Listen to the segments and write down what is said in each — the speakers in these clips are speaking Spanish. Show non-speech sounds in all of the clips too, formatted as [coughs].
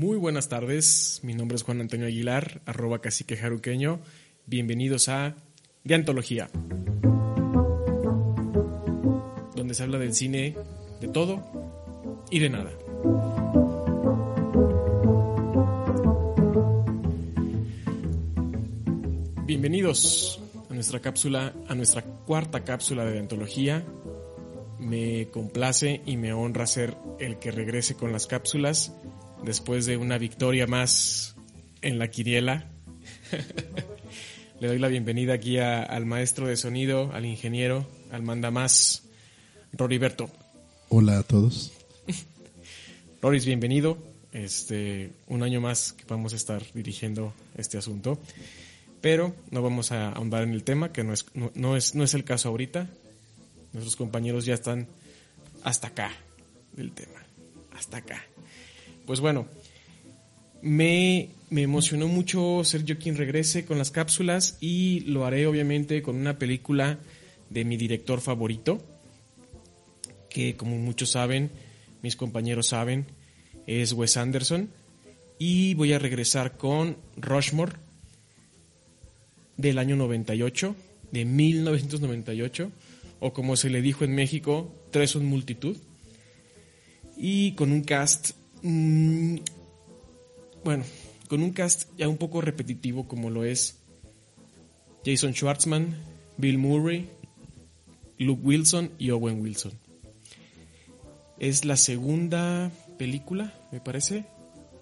Muy buenas tardes, mi nombre es Juan Antonio Aguilar, arroba cacique jaruqueño. Bienvenidos a De Antología, donde se habla del cine de todo y de nada. Bienvenidos a nuestra cápsula, a nuestra cuarta cápsula de antología. Me complace y me honra ser el que regrese con las cápsulas después de una victoria más en la quiriela. [laughs] Le doy la bienvenida aquí al maestro de sonido, al ingeniero, al mandamás, Roriberto. Hola a todos. [laughs] Roris, bienvenido. Este, un año más que vamos a estar dirigiendo este asunto. Pero no vamos a ahondar en el tema, que no es, no, es, no es el caso ahorita. Nuestros compañeros ya están hasta acá del tema. Hasta acá. Pues bueno, me, emocionó mucho ser yo quien regrese con las cápsulas y lo haré obviamente con una película de mi director favorito, que como muchos saben, mis compañeros saben, es Wes Anderson. Y voy a regresar con Rushmore del año 98, de 1998, o como se le dijo en México, Tres son multitud. Y con un cast, mmm, bueno, con un cast ya un poco repetitivo como lo es Jason Schwartzman, Bill Murray, Luke Wilson y Owen Wilson. Es la segunda película, me parece.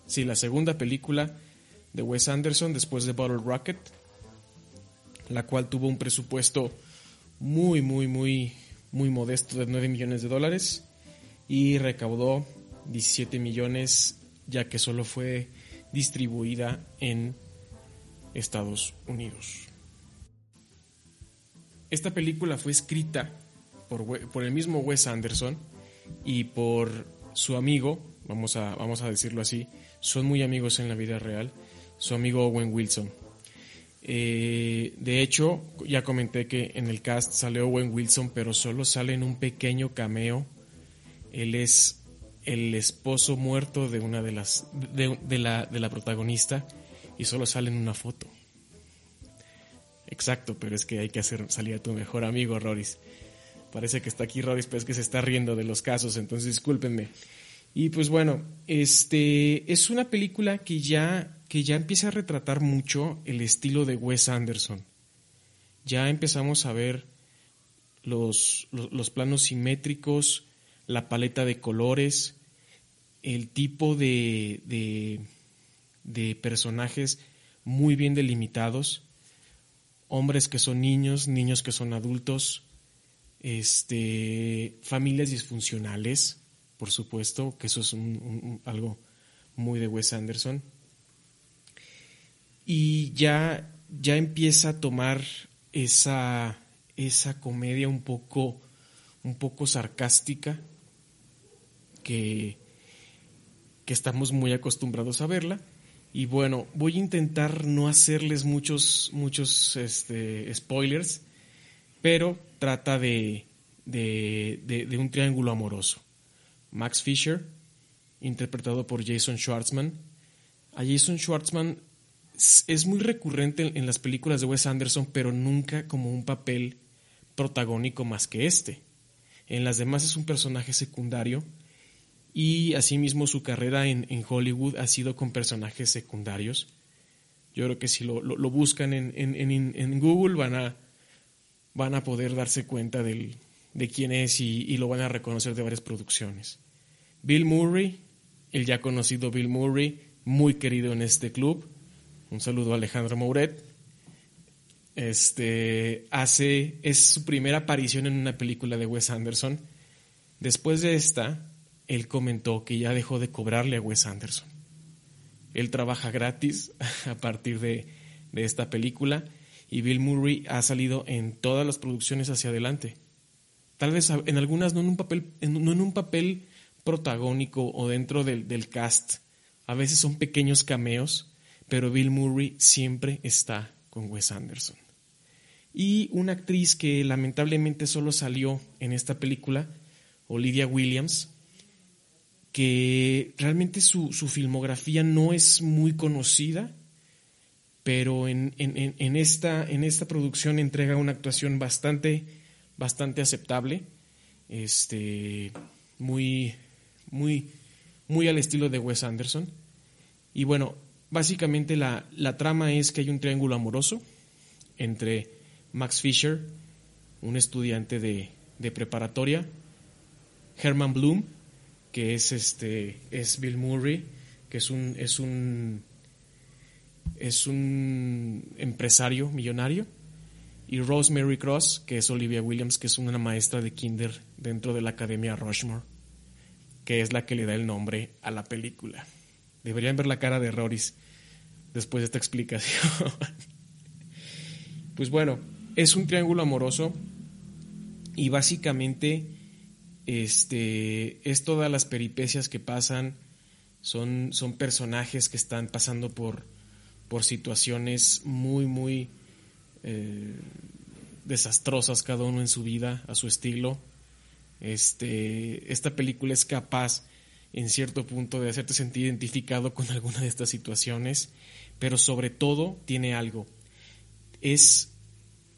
Sí, la segunda película de Wes Anderson después de Bottle Rocket la cual tuvo un presupuesto muy, muy, muy, muy modesto de 9 millones de dólares y recaudó 17 millones ya que solo fue distribuida en Estados Unidos. Esta película fue escrita por, el mismo Wes Anderson y por su amigo, vamos a, vamos a decirlo así, son muy amigos en la vida real, su amigo Owen Wilson. Eh, de hecho, ya comenté que en el cast sale Owen Wilson, pero solo sale en un pequeño cameo. Él es el esposo muerto de una de las de, la, de la protagonista y solo sale en una foto. Exacto, pero es que hay que hacer salir a tu mejor amigo, Roris. Parece que está aquí Roris, pero es que se está riendo de los casos, entonces discúlpenme. Y pues bueno, este es una película que ya que ya empieza a retratar mucho el estilo de Wes Anderson. Ya empezamos a ver los, los, planos simétricos, la paleta de colores, el tipo de, de, personajes muy bien delimitados, hombres que son niños, niños que son adultos, este, familias disfuncionales, por supuesto, que eso es algo muy de Wes Anderson. Y ya, ya empieza a tomar esa, esa comedia un poco, un poco sarcástica que, que estamos muy acostumbrados a verla. Y bueno, voy a intentar no hacerles muchos, muchos este, spoilers, pero trata de, de, de, un triángulo amoroso. Max Fisher, interpretado por Jason Schwartzman. A Jason Schwartzman es muy recurrente en las películas de Wes Anderson, pero nunca como un papel protagónico más que este. En las demás es un personaje secundario y asimismo su carrera en, Hollywood ha sido con personajes secundarios. Yo creo que si lo, buscan en, Google van a, van a poder darse cuenta de quién es y, lo van a reconocer de varias producciones. Bill Murray, el ya conocido Bill Murray, muy querido en este club, un saludo a Alejandro Mouret. Este hace es su primera aparición en una película de Wes Anderson. Después de esta, él comentó que ya dejó de cobrarle a Wes Anderson. Él trabaja gratis [laughs] a partir de, de esta película y Bill Murray ha salido en todas las producciones hacia adelante. Tal vez en algunas no en un papel, no en un papel protagónico o dentro del, del cast. A veces son pequeños cameos pero Bill Murray siempre está con Wes Anderson. Y una actriz que lamentablemente solo salió en esta película, Olivia Williams, que realmente su, filmografía no es muy conocida, pero en, esta, en esta producción entrega una actuación bastante, bastante aceptable, este, muy, muy, muy al estilo de Wes Anderson. Y bueno, básicamente la, la trama es que hay un triángulo amoroso entre Max Fisher, un estudiante de, de preparatoria, Herman Bloom, que es este es Bill Murray, que es un es un es un empresario millonario y Rosemary Cross, que es Olivia Williams, que es una maestra de kinder dentro de la Academia Rushmore, que es la que le da el nombre a la película. Deberían ver la cara de Roris después de esta explicación. [laughs] pues bueno, es un triángulo amoroso y básicamente este, es todas las peripecias que pasan, son, son personajes que están pasando por, por situaciones muy, muy eh, desastrosas cada uno en su vida, a su estilo. Este, esta película es capaz en cierto punto de hacerte sentir identificado con alguna de estas situaciones, pero sobre todo tiene algo. Es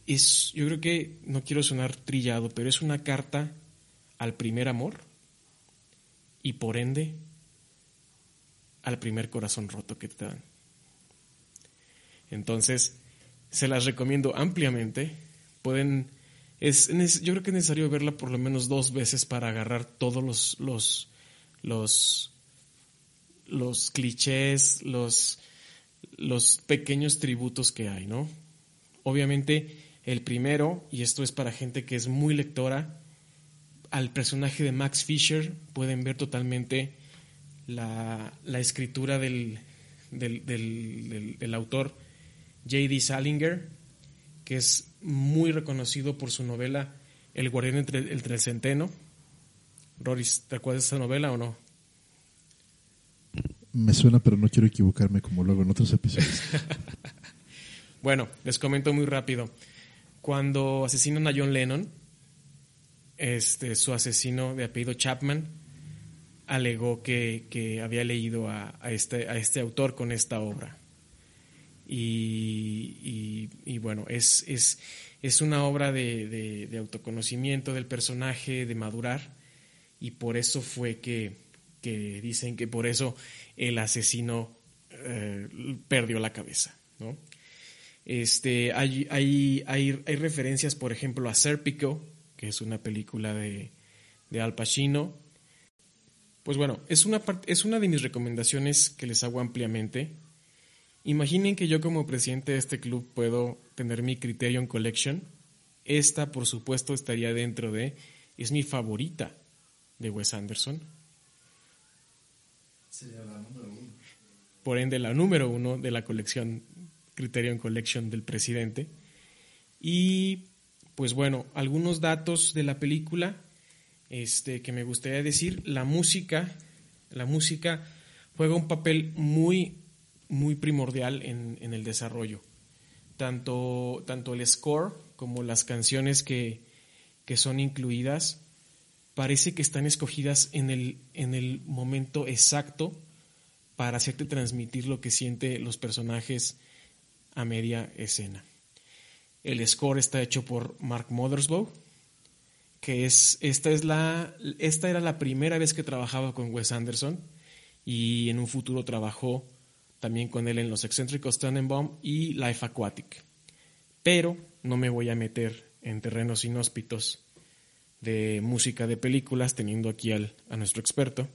es, yo creo que, no quiero sonar trillado, pero es una carta al primer amor y por ende al primer corazón roto que te dan. Entonces, se las recomiendo ampliamente. Pueden, es, yo creo que es necesario verla por lo menos dos veces para agarrar todos los, los, los, los clichés, los, los pequeños tributos que hay, ¿no? Obviamente, el primero, y esto es para gente que es muy lectora, al personaje de Max Fisher pueden ver totalmente la, escritura del, del, autor J.D. Salinger, que es muy reconocido por su novela El guardián entre, el centeno. Roris, ¿te acuerdas de esa novela o no? Me suena, pero no quiero equivocarme como luego en otros episodios. [laughs] bueno, les comento muy rápido. Cuando asesinan a John Lennon, este, su asesino de apellido Chapman alegó que, había leído a, este, a este autor con esta obra. Y, bueno, es, es, es, una obra de, autoconocimiento del personaje, de madurar, y por eso fue que, dicen que por eso el asesino eh, perdió la cabeza. ¿no? Este, hay, hay, hay, referencias, por ejemplo, a Serpico, que es una película de, Al Pacino. Pues bueno, es una, es una de mis recomendaciones que les hago ampliamente. Imaginen que yo como presidente de este club puedo tener mi Criterion Collection. Esta, por supuesto, estaría dentro de... Es mi favorita de Wes Anderson. Sería la número uno. Por ende, la número uno de la colección Criterion Collection del presidente. Y pues bueno, algunos datos de la película este, que me gustaría decir. La música, la música juega un papel muy, muy primordial en, el desarrollo. Tanto, tanto el score como las canciones que, que son incluidas parece que están escogidas en el, en el momento exacto para hacerte transmitir lo que sienten los personajes a media escena. El score está hecho por Mark Mothersbaugh, que es esta es la esta era la primera vez que trabajaba con Wes Anderson y en un futuro trabajó también con él en Los excéntricos Tannenbaum y Life Aquatic. Pero no me voy a meter en terrenos inhóspitos de música de películas teniendo aquí al, a nuestro experto.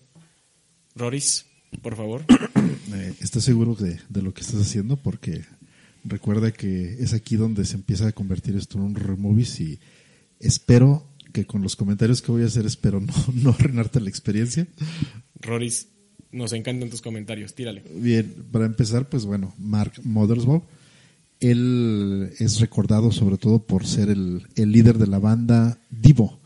Roris, por favor. [coughs] Eh, ¿Estás seguro de, de, lo que estás haciendo? Porque Recuerda que es aquí donde se empieza a convertir esto en un removis y espero que con los comentarios que voy a hacer espero no, [laughs] no arruinarte la experiencia. Roris, nos encantan tus comentarios, tírale. Bien, para empezar, pues bueno, Mark Mothersbaugh, él es recordado sobre todo por ser el, el líder de la banda Divo,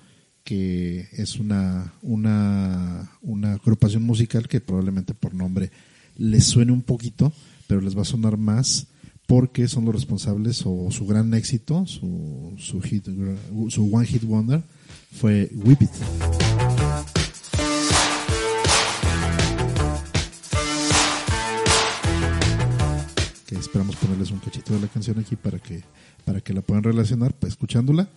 que es una, una, una agrupación musical que probablemente por nombre les suene un poquito, pero les va a sonar más porque son los responsables o su gran éxito, su, su, hit, su One Hit Wonder, fue Whip It. Esperamos ponerles un cachito de la canción aquí para que, para que la puedan relacionar, pues, escuchándola.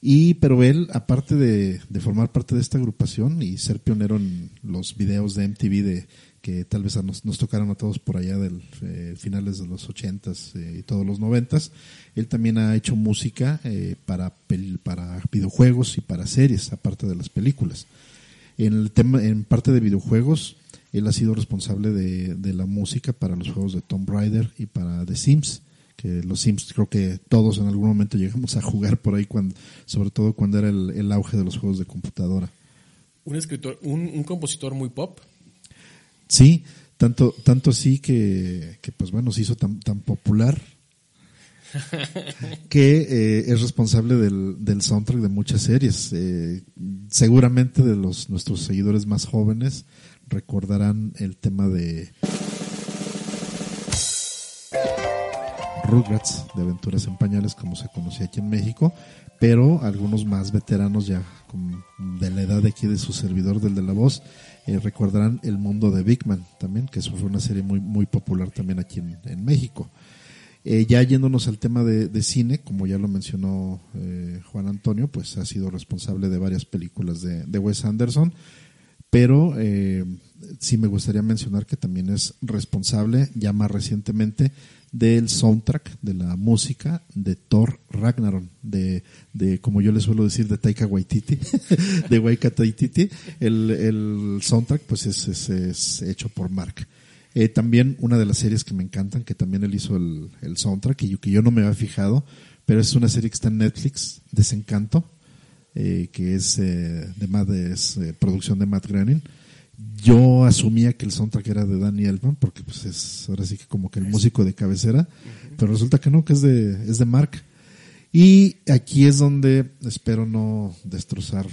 Y, pero él, aparte de, formar parte de esta agrupación y ser pionero en los videos de MTV de, que tal vez nos, nos tocaron a todos por allá del eh, finales de los ochentas eh, y todos los noventas, él también ha hecho música eh, para, para videojuegos y para series, aparte de las películas. En el tema, en parte de videojuegos, él ha sido responsable de, de la música para los juegos de Tomb Raider y para The Sims que los Sims creo que todos en algún momento llegamos a jugar por ahí, cuando, sobre todo cuando era el, auge de los juegos de computadora. Un escritor, un, compositor muy pop. Sí, tanto, tanto así que, que pues bueno, se hizo tan, tan popular [laughs] que eh, es responsable del, del, soundtrack de muchas series. Eh, seguramente de los nuestros seguidores más jóvenes recordarán el tema de Rugrats de Aventuras en Pañales, como se conocía aquí en México, pero algunos más veteranos ya de la edad de aquí de su servidor, del de la voz, eh, recordarán El Mundo de Big Man también, que eso fue una serie muy, muy popular también aquí en, México. Eh, ya yéndonos al tema de, cine, como ya lo mencionó eh, Juan Antonio, pues ha sido responsable de varias películas de, de Wes Anderson, pero sí me gustaría mencionar que también es responsable, ya más recientemente, del soundtrack, de la música de Thor Ragnarok, de, de como yo le suelo decir, de Taika Waititi, [laughs] de Waika Waititi. El, el soundtrack pues es, es, hecho por Mark. Eh, también una de las series que me encantan, que también él hizo el, el soundtrack, y que yo no me había fijado, pero es una serie que está en Netflix, Desencanto, eh, que es, eh, de es producción de Matt Groening yo asumía que el soundtrack era de Danny Elfman porque pues es ahora sí que como que el músico de cabecera, pero resulta que no, que es de, es de Mark. Y aquí es donde espero no destrozar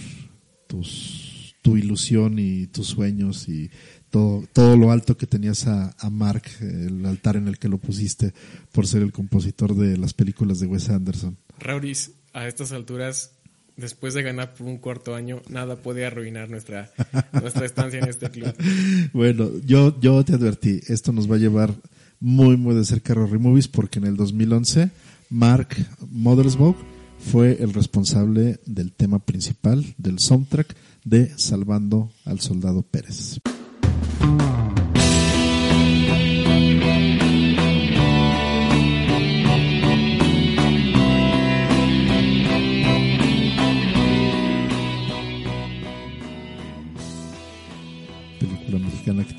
tus, tu ilusión y tus sueños y todo, todo lo alto que tenías a, a Mark, el altar en el que lo pusiste por ser el compositor de las películas de Wes Anderson. Rauris, a estas alturas después de ganar por un cuarto año, nada puede arruinar nuestra, [laughs] nuestra estancia en este club. Bueno, yo, yo te advertí, esto nos va a llevar muy, muy de cerca a Rory Movies porque en el 2011 Mark Mothersbaugh fue el responsable del tema principal del soundtrack de Salvando al Soldado Pérez.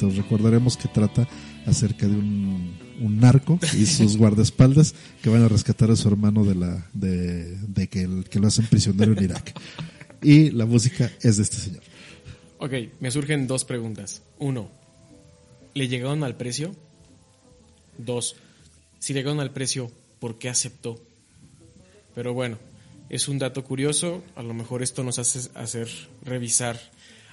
Recordaremos que trata acerca de un, narco y sus [laughs] guardaespaldas que van a rescatar a su hermano de la de, que, el, que lo hacen prisionero en Irak. Y la música es de este señor. Ok, me surgen dos preguntas. Uno, ¿le llegaron al precio? Dos, si le llegaron al precio, ¿por qué aceptó? Pero bueno, es un dato curioso, a lo mejor esto nos hace hacer revisar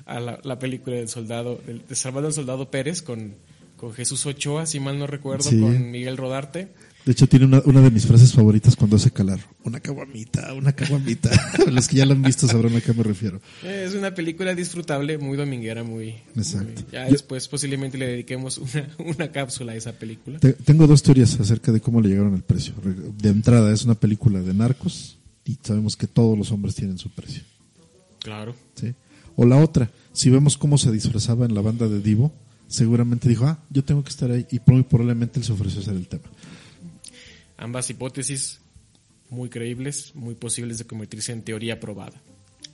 a la, película del soldado, de Salvador el Soldado Pérez con, con Jesús Ochoa, si mal no recuerdo, con Miguel Rodarte. De hecho, tiene una, una de mis frases favoritas cuando hace calar. Una caguamita, una caguamita. [laughs] [laughs] Los que ya la han visto sabrán a qué me refiero. Es una película disfrutable, muy dominguera, muy... Exacto. ya después posiblemente le dediquemos una, una cápsula a esa película. tengo dos teorías acerca de cómo le llegaron el precio. De entrada, es una película de narcos y sabemos que todos los hombres tienen su precio. Claro. Sí. O la otra, si vemos cómo se disfrazaba en la banda de Divo, seguramente dijo, ah, yo tengo que estar ahí y muy probablemente él se ofreció hacer el tema. Ambas hipótesis muy creíbles, muy posibles de convertirse en teoría probada.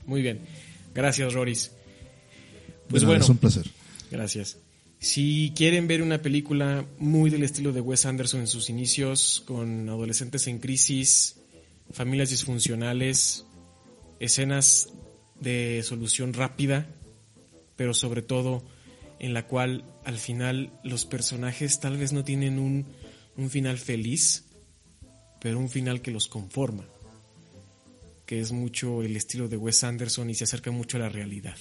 Muy bien. Gracias, Roris. Pues bueno, es un placer. Gracias. Si quieren ver una película muy del estilo de Wes Anderson en sus inicios, con adolescentes en crisis, familias disfuncionales, escenas de solución rápida, pero sobre todo en la cual al final los personajes tal vez no tienen un, un final feliz, pero un final que los conforma, que es mucho el estilo de Wes Anderson y se acerca mucho a la realidad.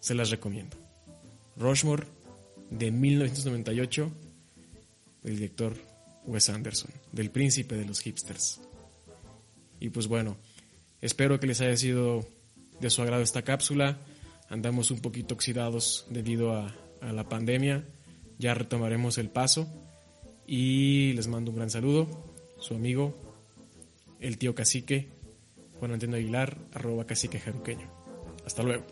Se las recomiendo. Rushmore de 1998, del director Wes Anderson, del príncipe de los hipsters. Y pues bueno, espero que les haya sido de su agrado esta cápsula. Andamos un poquito oxidados debido a, la pandemia. Ya retomaremos el paso. Y les mando un gran saludo. Su amigo, el tío cacique, Juan Antonio Aguilar, arroba cacique jaruqueño. Hasta luego.